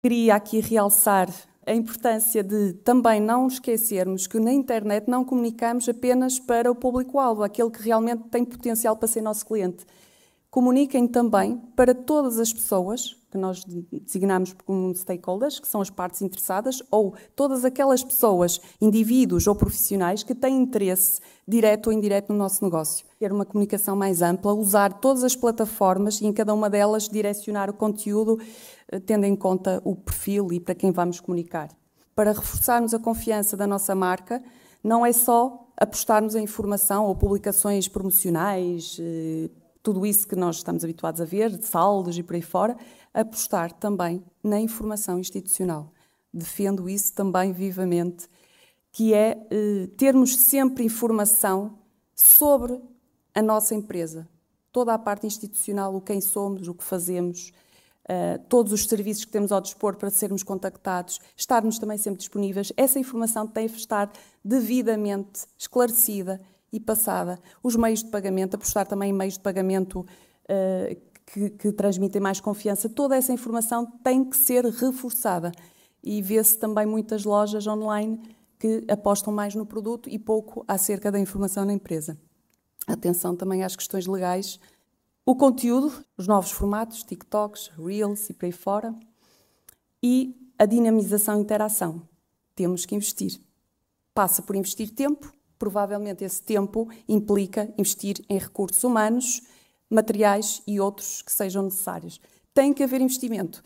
Queria aqui realçar a importância de também não esquecermos que na internet não comunicamos apenas para o público-alvo, aquele que realmente tem potencial para ser nosso cliente. Comuniquem também para todas as pessoas que nós designamos como stakeholders, que são as partes interessadas, ou todas aquelas pessoas, indivíduos ou profissionais que têm interesse direto ou indireto no nosso negócio. Ter uma comunicação mais ampla, usar todas as plataformas e em cada uma delas direcionar o conteúdo, eh, tendo em conta o perfil e para quem vamos comunicar. Para reforçarmos a confiança da nossa marca, não é só apostarmos em informação ou publicações promocionais, eh, tudo isso que nós estamos habituados a ver, de saldos e por aí fora, apostar também na informação institucional. Defendo isso também vivamente, que é eh, termos sempre informação sobre a nossa empresa, toda a parte institucional, o quem somos, o que fazemos, uh, todos os serviços que temos ao dispor para sermos contactados, estarmos também sempre disponíveis. Essa informação tem de estar devidamente esclarecida e passada. Os meios de pagamento, apostar também em meios de pagamento uh, que, que transmitem mais confiança, toda essa informação tem que ser reforçada. E vê-se também muitas lojas online que apostam mais no produto e pouco acerca da informação na empresa. Atenção também às questões legais. O conteúdo, os novos formatos, TikToks, Reels e por aí fora. E a dinamização e interação. Temos que investir. Passa por investir tempo, provavelmente esse tempo implica investir em recursos humanos, materiais e outros que sejam necessários. Tem que haver investimento.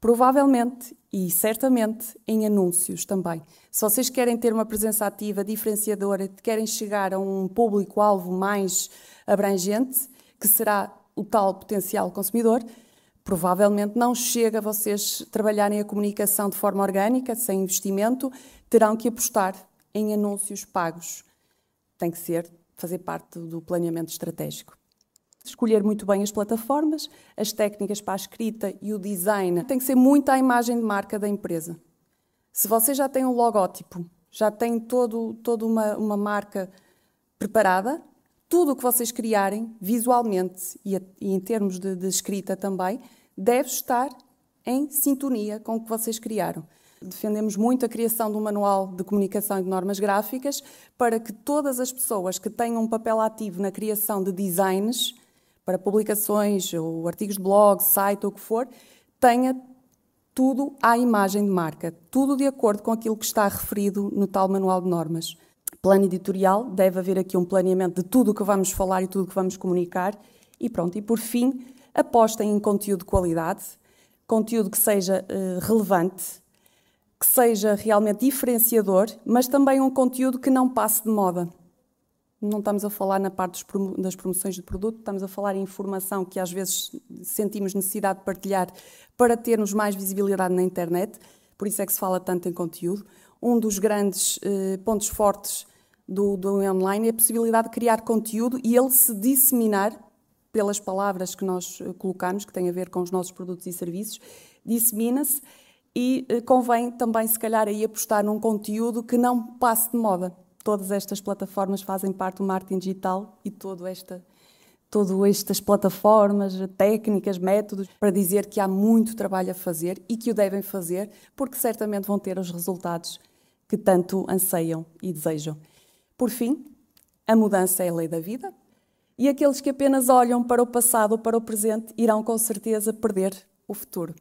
Provavelmente e certamente em anúncios também. Se vocês querem ter uma presença ativa, diferenciadora, querem chegar a um público-alvo mais abrangente, que será o tal potencial consumidor, provavelmente não chega a vocês trabalharem a comunicação de forma orgânica, sem investimento, terão que apostar em anúncios pagos. Tem que ser, fazer parte do planeamento estratégico escolher muito bem as plataformas, as técnicas para a escrita e o design. Tem que ser muito a imagem de marca da empresa. Se você já tem um logótipo, já tem todo, toda uma, uma marca preparada, tudo o que vocês criarem, visualmente e, a, e em termos de, de escrita também, deve estar em sintonia com o que vocês criaram. Defendemos muito a criação de um manual de comunicação e de normas gráficas para que todas as pessoas que tenham um papel ativo na criação de designs para publicações ou artigos de blog, site ou o que for, tenha tudo à imagem de marca, tudo de acordo com aquilo que está referido no tal manual de normas. Plano editorial, deve haver aqui um planeamento de tudo o que vamos falar e tudo o que vamos comunicar. E pronto, e por fim, apostem em conteúdo de qualidade, conteúdo que seja uh, relevante, seja realmente diferenciador, mas também um conteúdo que não passe de moda. Não estamos a falar na parte das promoções de produto, estamos a falar em informação que às vezes sentimos necessidade de partilhar para termos mais visibilidade na internet, por isso é que se fala tanto em conteúdo. Um dos grandes eh, pontos fortes do, do online é a possibilidade de criar conteúdo e ele se disseminar pelas palavras que nós eh, colocamos, que têm a ver com os nossos produtos e serviços, dissemina-se e eh, convém também, se calhar, aí apostar num conteúdo que não passe de moda todas estas plataformas fazem parte do marketing digital e todo esta todas estas plataformas, técnicas, métodos, para dizer que há muito trabalho a fazer e que o devem fazer, porque certamente vão ter os resultados que tanto anseiam e desejam. Por fim, a mudança é a lei da vida e aqueles que apenas olham para o passado ou para o presente irão com certeza perder o futuro.